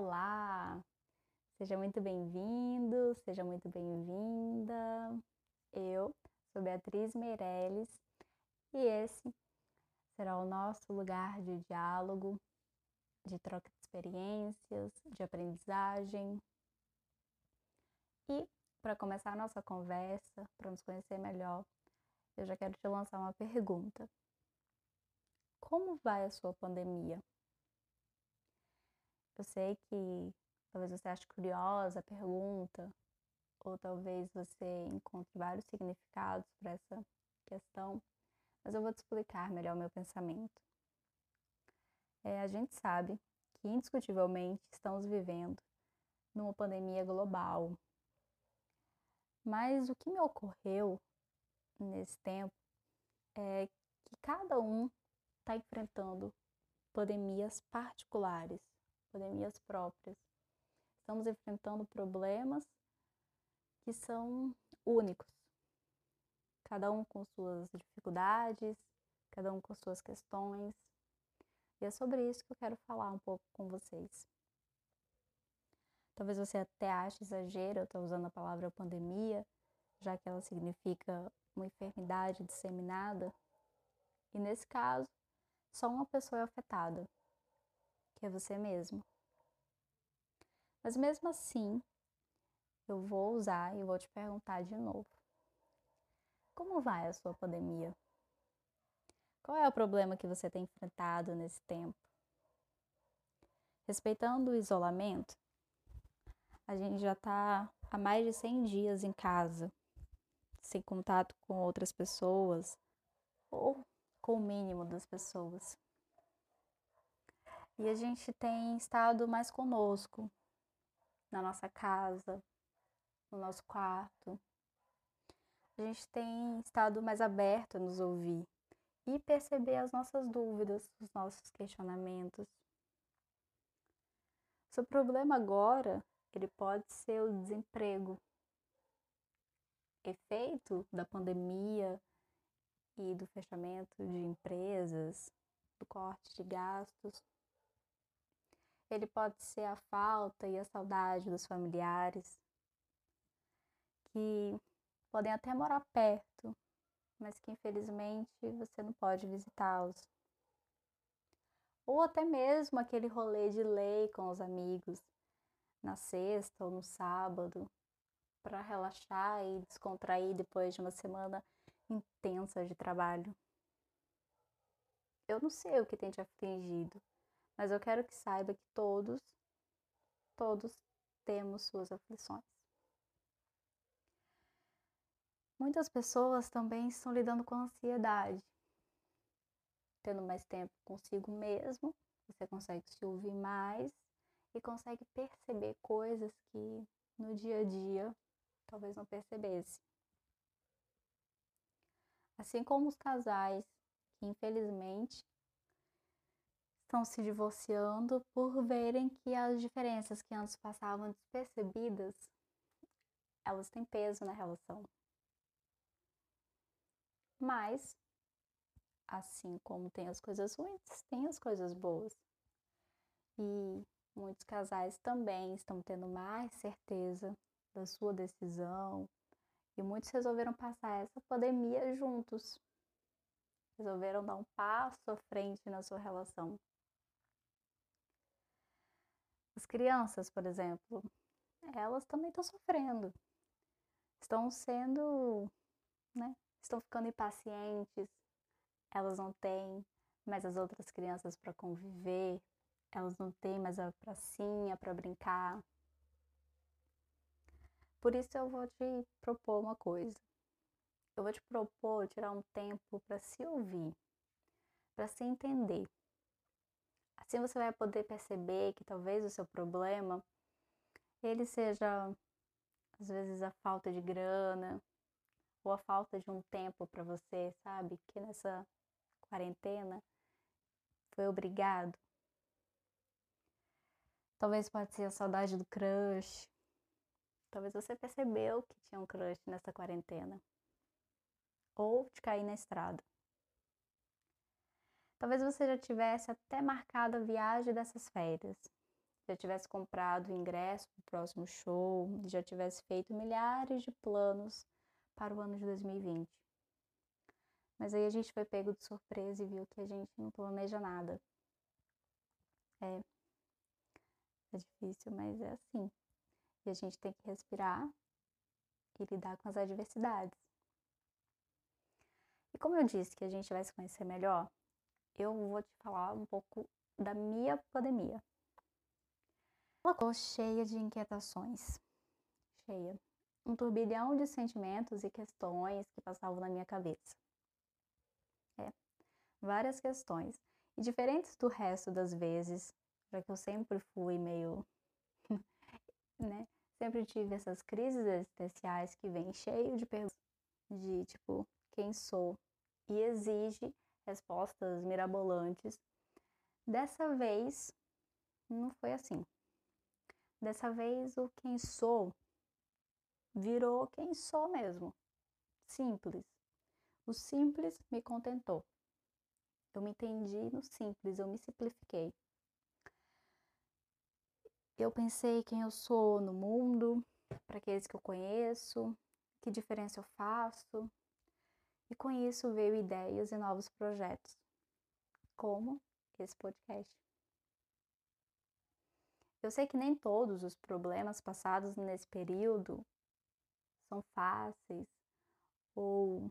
Olá! Seja muito bem-vindo, seja muito bem-vinda. Eu sou Beatriz Meirelles e esse será o nosso lugar de diálogo, de troca de experiências, de aprendizagem. E para começar a nossa conversa, para nos conhecer melhor, eu já quero te lançar uma pergunta. Como vai a sua pandemia? Eu sei que talvez você ache curiosa a pergunta, ou talvez você encontre vários significados para essa questão, mas eu vou te explicar melhor o meu pensamento. É, a gente sabe que, indiscutivelmente, estamos vivendo numa pandemia global. Mas o que me ocorreu nesse tempo é que cada um está enfrentando pandemias particulares pandemias próprias. Estamos enfrentando problemas que são únicos, cada um com suas dificuldades, cada um com suas questões. E é sobre isso que eu quero falar um pouco com vocês. Talvez você até ache exagero eu estar usando a palavra pandemia, já que ela significa uma enfermidade disseminada. E nesse caso, só uma pessoa é afetada, que é você mesmo. Mas mesmo assim, eu vou usar e vou te perguntar de novo. Como vai a sua pandemia? Qual é o problema que você tem enfrentado nesse tempo? Respeitando o isolamento, a gente já está há mais de 100 dias em casa, sem contato com outras pessoas ou com o mínimo das pessoas. E a gente tem estado mais conosco, na nossa casa, no nosso quarto. A gente tem estado mais aberto a nos ouvir e perceber as nossas dúvidas, os nossos questionamentos. Seu problema agora, ele pode ser o desemprego, efeito da pandemia e do fechamento de empresas, do corte de gastos. Ele pode ser a falta e a saudade dos familiares, que podem até morar perto, mas que infelizmente você não pode visitá-los. Ou até mesmo aquele rolê de lei com os amigos na sexta ou no sábado, para relaxar e descontrair depois de uma semana intensa de trabalho. Eu não sei o que tem te afligido, mas eu quero que saiba que todos, todos temos suas aflições. Muitas pessoas também estão lidando com ansiedade. Tendo mais tempo consigo mesmo, você consegue se ouvir mais e consegue perceber coisas que no dia a dia talvez não percebesse. Assim como os casais que infelizmente estão se divorciando por verem que as diferenças que antes passavam despercebidas, elas têm peso na relação. Mas, assim como tem as coisas ruins, tem as coisas boas. E muitos casais também estão tendo mais certeza da sua decisão. E muitos resolveram passar essa pandemia juntos. Resolveram dar um passo à frente na sua relação. As crianças, por exemplo, elas também estão sofrendo. Estão sendo, né? Estão ficando impacientes. Elas não têm mais as outras crianças para conviver. Elas não têm mais a pracinha para brincar. Por isso eu vou te propor uma coisa. Eu vou te propor tirar um tempo para se ouvir, para se entender. Assim você vai poder perceber que talvez o seu problema ele seja às vezes a falta de grana ou a falta de um tempo para você, sabe? Que nessa quarentena foi obrigado. Talvez pode ser a saudade do crush. Talvez você percebeu que tinha um crush nessa quarentena. Ou de cair na estrada. Talvez você já tivesse até marcado a viagem dessas férias já tivesse comprado o ingresso para o próximo show, já tivesse feito milhares de planos para o ano de 2020. Mas aí a gente foi pego de surpresa e viu que a gente não planeja nada. É, é difícil, mas é assim. E a gente tem que respirar e lidar com as adversidades. E como eu disse que a gente vai se conhecer melhor, eu vou te falar um pouco da minha pandemia. Ela ficou cheia de inquietações. Cheia. Um turbilhão de sentimentos e questões que passavam na minha cabeça. É, várias questões. E diferentes do resto das vezes, já que eu sempre fui meio. né? Sempre tive essas crises existenciais que vêm cheio de perguntas de tipo, quem sou? E exige respostas mirabolantes. Dessa vez, não foi assim. Dessa vez, o quem sou virou quem sou mesmo. Simples. O simples me contentou. Eu me entendi no simples, eu me simplifiquei. Eu pensei quem eu sou no mundo, para aqueles que eu conheço, que diferença eu faço. E com isso veio ideias e novos projetos, como esse podcast. Eu sei que nem todos os problemas passados nesse período são fáceis ou,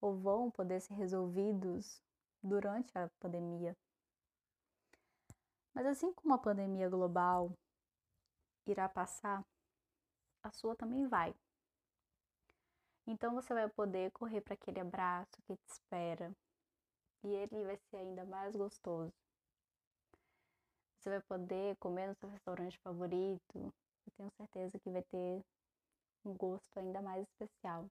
ou vão poder ser resolvidos durante a pandemia. Mas assim como a pandemia global irá passar, a sua também vai. Então você vai poder correr para aquele abraço que te espera e ele vai ser ainda mais gostoso. Você vai poder comer no seu restaurante favorito. Eu tenho certeza que vai ter um gosto ainda mais especial.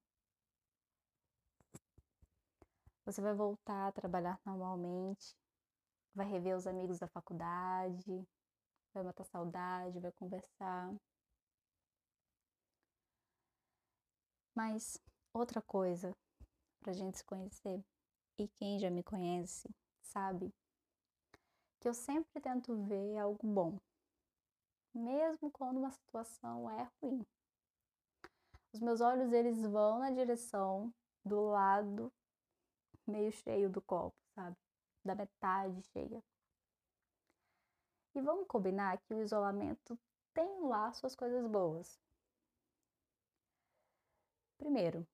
Você vai voltar a trabalhar normalmente, vai rever os amigos da faculdade, vai matar saudade, vai conversar. Mas outra coisa para gente se conhecer, e quem já me conhece sabe que eu sempre tento ver algo bom, mesmo quando uma situação é ruim. Os meus olhos eles vão na direção do lado meio cheio do copo, sabe? Da metade cheia. E vamos combinar que o isolamento tem lá suas coisas boas. Primeiro,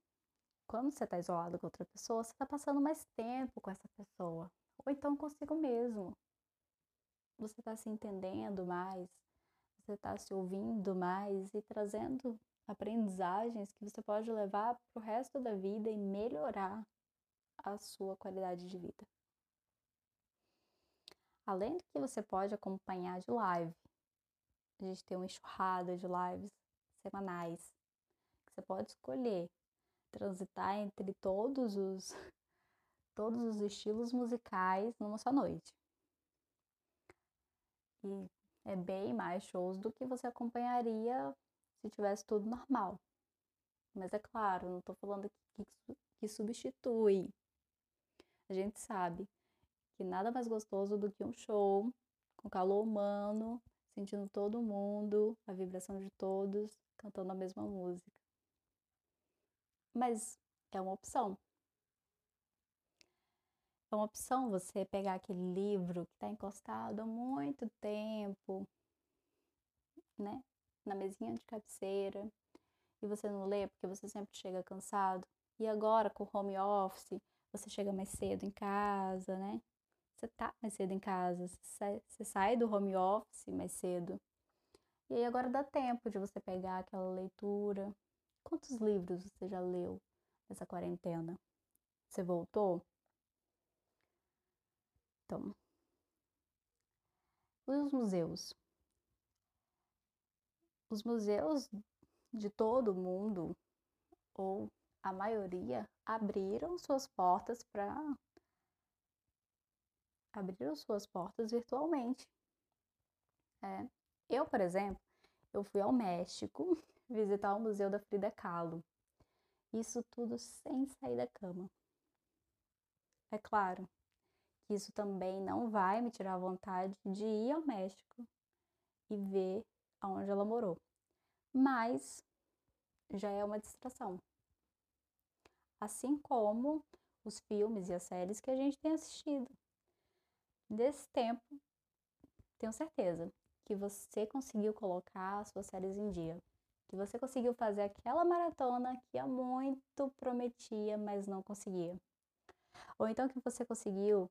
quando você está isolado com outra pessoa, você está passando mais tempo com essa pessoa. Ou então consigo mesmo você está se entendendo mais, você está se ouvindo mais e trazendo aprendizagens que você pode levar para o resto da vida e melhorar a sua qualidade de vida. Além do que você pode acompanhar de live, a gente tem uma enxurrada de lives semanais você pode escolher transitar entre todos os todos os estilos musicais numa só noite. E é bem mais shows do que você acompanharia se tivesse tudo normal. Mas é claro, não estou falando que, que substitui. A gente sabe que nada mais gostoso do que um show com calor humano, sentindo todo mundo, a vibração de todos, cantando a mesma música. Mas é uma opção. É uma opção você pegar aquele livro que está encostado há muito tempo, né? Na mesinha de cabeceira, e você não lê porque você sempre chega cansado. E agora, com home office, você chega mais cedo em casa, né? Você tá mais cedo em casa, você sai do home office mais cedo. E aí agora dá tempo de você pegar aquela leitura. Quantos livros você já leu nessa quarentena? Você voltou? Então, os museus. Os museus de todo o mundo, ou a maioria, abriram suas portas para abriram suas portas virtualmente. É. Eu, por exemplo, eu fui ao México visitar o Museu da Frida Kahlo. Isso tudo sem sair da cama. É claro que isso também não vai me tirar a vontade de ir ao México e ver aonde ela morou. Mas já é uma distração. Assim como os filmes e as séries que a gente tem assistido. Desse tempo, tenho certeza que você conseguiu colocar as suas séries em dia. Que você conseguiu fazer aquela maratona que há muito prometia, mas não conseguia. Ou então que você conseguiu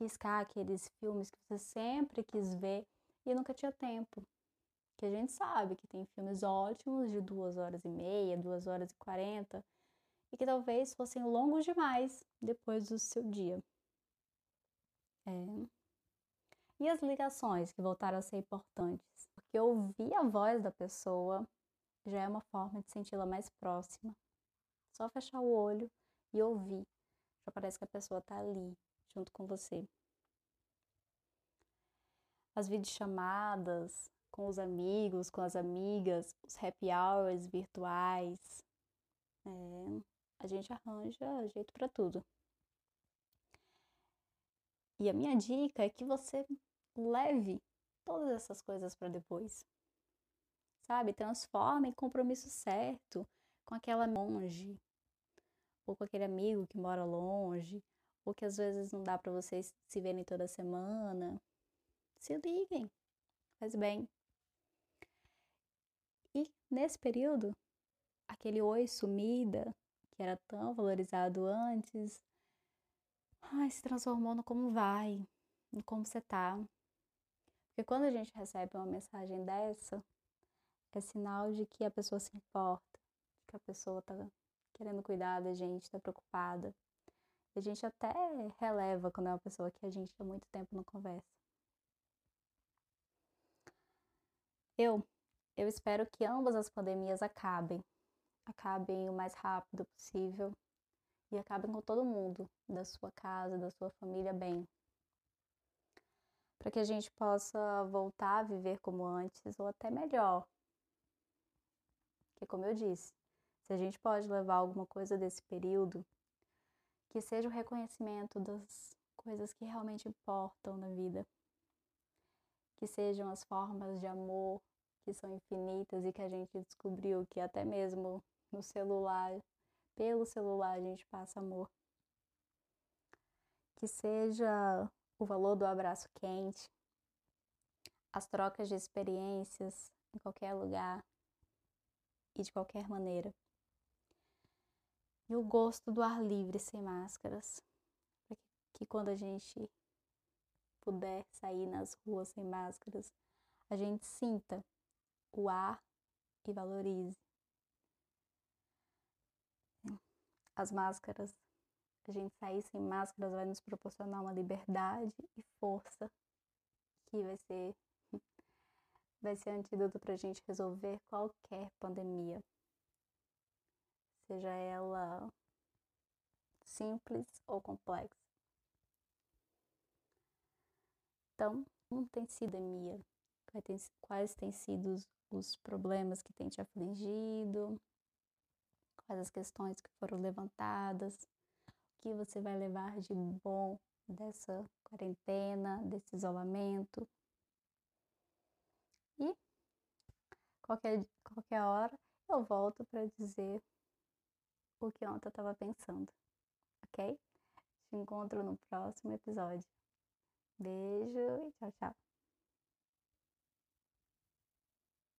riscar aqueles filmes que você sempre quis ver e nunca tinha tempo. Que a gente sabe que tem filmes ótimos de duas horas e meia, duas horas e quarenta, e que talvez fossem longos demais depois do seu dia. É. E as ligações que voltaram a ser importantes? Porque ouvir a voz da pessoa já é uma forma de senti-la mais próxima. Só fechar o olho e ouvir. Já parece que a pessoa está ali, junto com você. As videochamadas com os amigos, com as amigas, os happy hours virtuais. É, a gente arranja jeito para tudo. E a minha dica é que você leve todas essas coisas para depois. Sabe? Transforme em compromisso certo com aquela longe, ou com aquele amigo que mora longe, ou que às vezes não dá para vocês se verem toda semana. Se liguem, faz bem. E nesse período, aquele oi sumida, que era tão valorizado antes, ai, se transformou no como vai, no como você tá. Porque quando a gente recebe uma mensagem dessa, é sinal de que a pessoa se importa, que a pessoa tá querendo cuidar da gente, tá preocupada. A gente até releva quando é uma pessoa que a gente há muito tempo não conversa. Eu, eu espero que ambas as pandemias acabem, acabem o mais rápido possível e acabem com todo mundo da sua casa, da sua família bem. Para que a gente possa voltar a viver como antes ou até melhor. Que como eu disse, se a gente pode levar alguma coisa desse período, que seja o reconhecimento das coisas que realmente importam na vida. Que sejam as formas de amor que são infinitas e que a gente descobriu que até mesmo no celular, pelo celular a gente passa amor. Que seja o valor do abraço quente, as trocas de experiências em qualquer lugar e de qualquer maneira. E o gosto do ar livre sem máscaras, que quando a gente puder sair nas ruas sem máscaras, a gente sinta o ar e valorize. as máscaras, a gente sair sem máscaras vai nos proporcionar uma liberdade e força que vai ser vai ser antídoto para a gente resolver qualquer pandemia, seja ela simples ou complexa. Então, como tem sido a minha? Quais têm sido os problemas que têm te afligido? quais as questões que foram levantadas, o que você vai levar de bom dessa quarentena, desse isolamento. E qualquer, qualquer hora eu volto para dizer o que ontem eu estava pensando, ok? Te encontro no próximo episódio. Beijo e tchau, tchau.